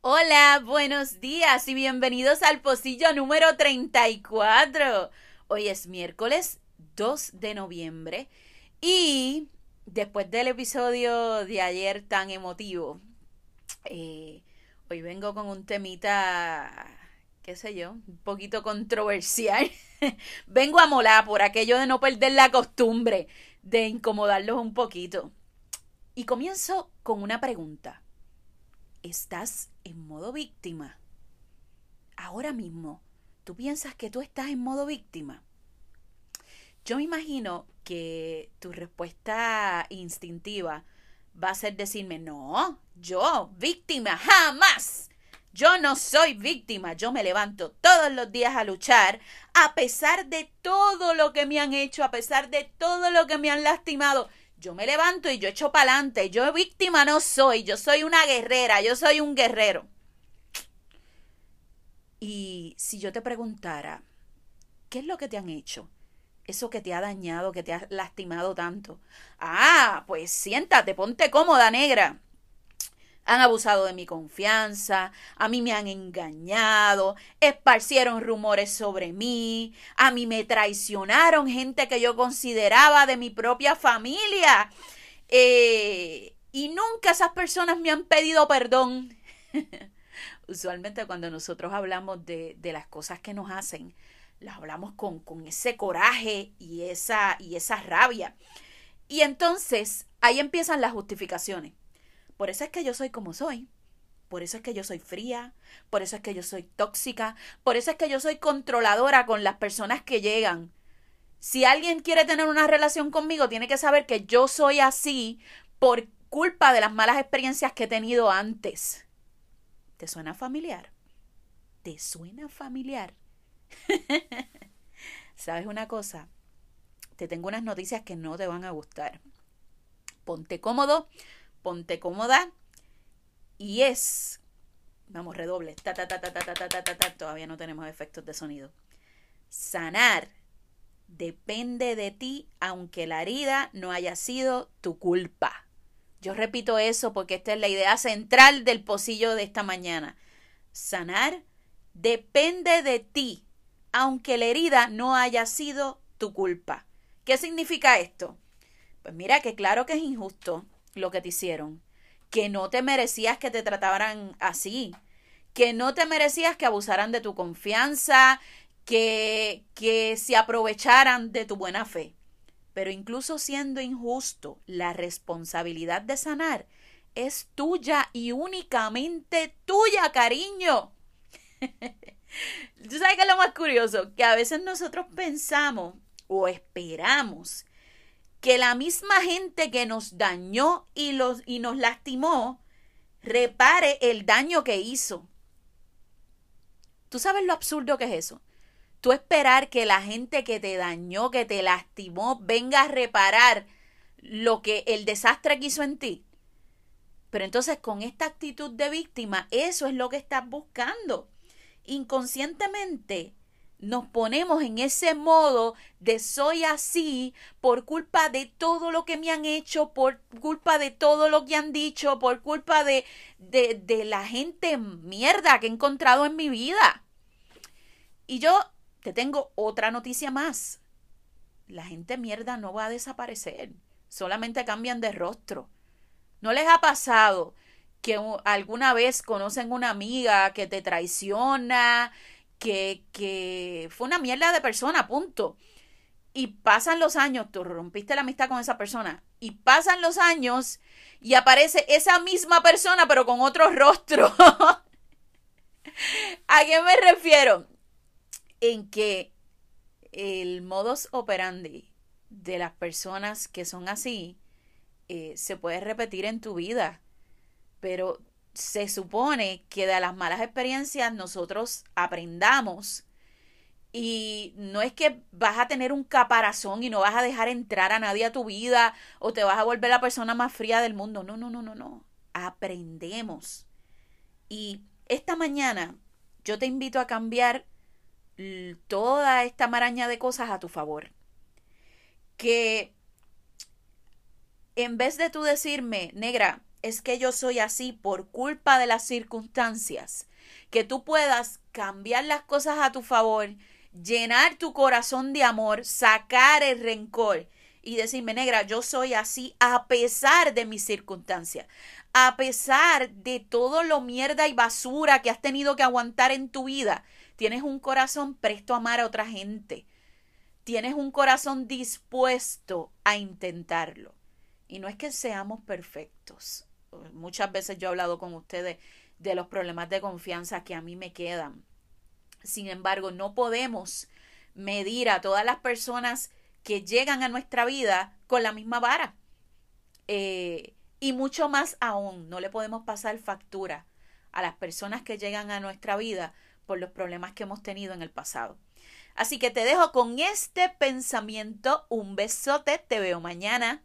Hola, buenos días y bienvenidos al pocillo número 34. Hoy es miércoles 2 de noviembre y después del episodio de ayer tan emotivo, eh, hoy vengo con un temita, qué sé yo, un poquito controversial. vengo a molar por aquello de no perder la costumbre de incomodarlos un poquito. Y comienzo con una pregunta estás en modo víctima. Ahora mismo, ¿tú piensas que tú estás en modo víctima? Yo me imagino que tu respuesta instintiva va a ser decirme, no, yo, víctima, jamás. Yo no soy víctima, yo me levanto todos los días a luchar, a pesar de todo lo que me han hecho, a pesar de todo lo que me han lastimado yo me levanto y yo echo para adelante. Yo víctima no soy, yo soy una guerrera, yo soy un guerrero. Y si yo te preguntara, ¿qué es lo que te han hecho? Eso que te ha dañado, que te ha lastimado tanto. Ah, pues siéntate, ponte cómoda, negra han abusado de mi confianza, a mí me han engañado, esparcieron rumores sobre mí, a mí me traicionaron gente que yo consideraba de mi propia familia. Eh, y nunca esas personas me han pedido perdón. Usualmente cuando nosotros hablamos de, de, las cosas que nos hacen, las hablamos con, con ese coraje y esa, y esa rabia. Y entonces ahí empiezan las justificaciones. Por eso es que yo soy como soy. Por eso es que yo soy fría, por eso es que yo soy tóxica, por eso es que yo soy controladora con las personas que llegan. Si alguien quiere tener una relación conmigo, tiene que saber que yo soy así por culpa de las malas experiencias que he tenido antes. ¿Te suena familiar? ¿Te suena familiar? ¿Sabes una cosa? Te tengo unas noticias que no te van a gustar. Ponte cómodo ponte cómoda y es, vamos, redoble, ta, ta, ta, ta, ta, ta, ta, ta, todavía no tenemos efectos de sonido. Sanar depende de ti aunque la herida no haya sido tu culpa. Yo repito eso porque esta es la idea central del pocillo de esta mañana. Sanar depende de ti, aunque la herida no haya sido tu culpa. ¿Qué significa esto? Pues mira que claro que es injusto lo que te hicieron, que no te merecías que te trataran así, que no te merecías que abusaran de tu confianza, que, que se aprovecharan de tu buena fe. Pero incluso siendo injusto, la responsabilidad de sanar es tuya y únicamente tuya, cariño. ¿Tú sabes qué es lo más curioso? Que a veces nosotros pensamos o esperamos que la misma gente que nos dañó y, los, y nos lastimó repare el daño que hizo. ¿Tú sabes lo absurdo que es eso? Tú esperar que la gente que te dañó, que te lastimó, venga a reparar lo que el desastre que hizo en ti. Pero entonces con esta actitud de víctima, eso es lo que estás buscando. Inconscientemente, nos ponemos en ese modo de soy así por culpa de todo lo que me han hecho, por culpa de todo lo que han dicho, por culpa de, de, de la gente mierda que he encontrado en mi vida. Y yo te tengo otra noticia más. La gente mierda no va a desaparecer, solamente cambian de rostro. ¿No les ha pasado que alguna vez conocen una amiga que te traiciona, que, que fue una mierda de persona, punto. Y pasan los años, tú rompiste la amistad con esa persona, y pasan los años y aparece esa misma persona, pero con otro rostro. ¿A qué me refiero? En que el modus operandi de las personas que son así eh, se puede repetir en tu vida, pero se supone que de las malas experiencias nosotros aprendamos y no es que vas a tener un caparazón y no vas a dejar entrar a nadie a tu vida o te vas a volver la persona más fría del mundo. No, no, no, no, no. Aprendemos. Y esta mañana yo te invito a cambiar toda esta maraña de cosas a tu favor. Que en vez de tú decirme, negra, es que yo soy así por culpa de las circunstancias, que tú puedas cambiar las cosas a tu favor, llenar tu corazón de amor, sacar el rencor y decirme, negra, yo soy así a pesar de mis circunstancias, a pesar de todo lo mierda y basura que has tenido que aguantar en tu vida. Tienes un corazón presto a amar a otra gente. Tienes un corazón dispuesto a intentarlo. Y no es que seamos perfectos. Muchas veces yo he hablado con ustedes de los problemas de confianza que a mí me quedan. Sin embargo, no podemos medir a todas las personas que llegan a nuestra vida con la misma vara. Eh, y mucho más aún, no le podemos pasar factura a las personas que llegan a nuestra vida por los problemas que hemos tenido en el pasado. Así que te dejo con este pensamiento. Un besote, te veo mañana.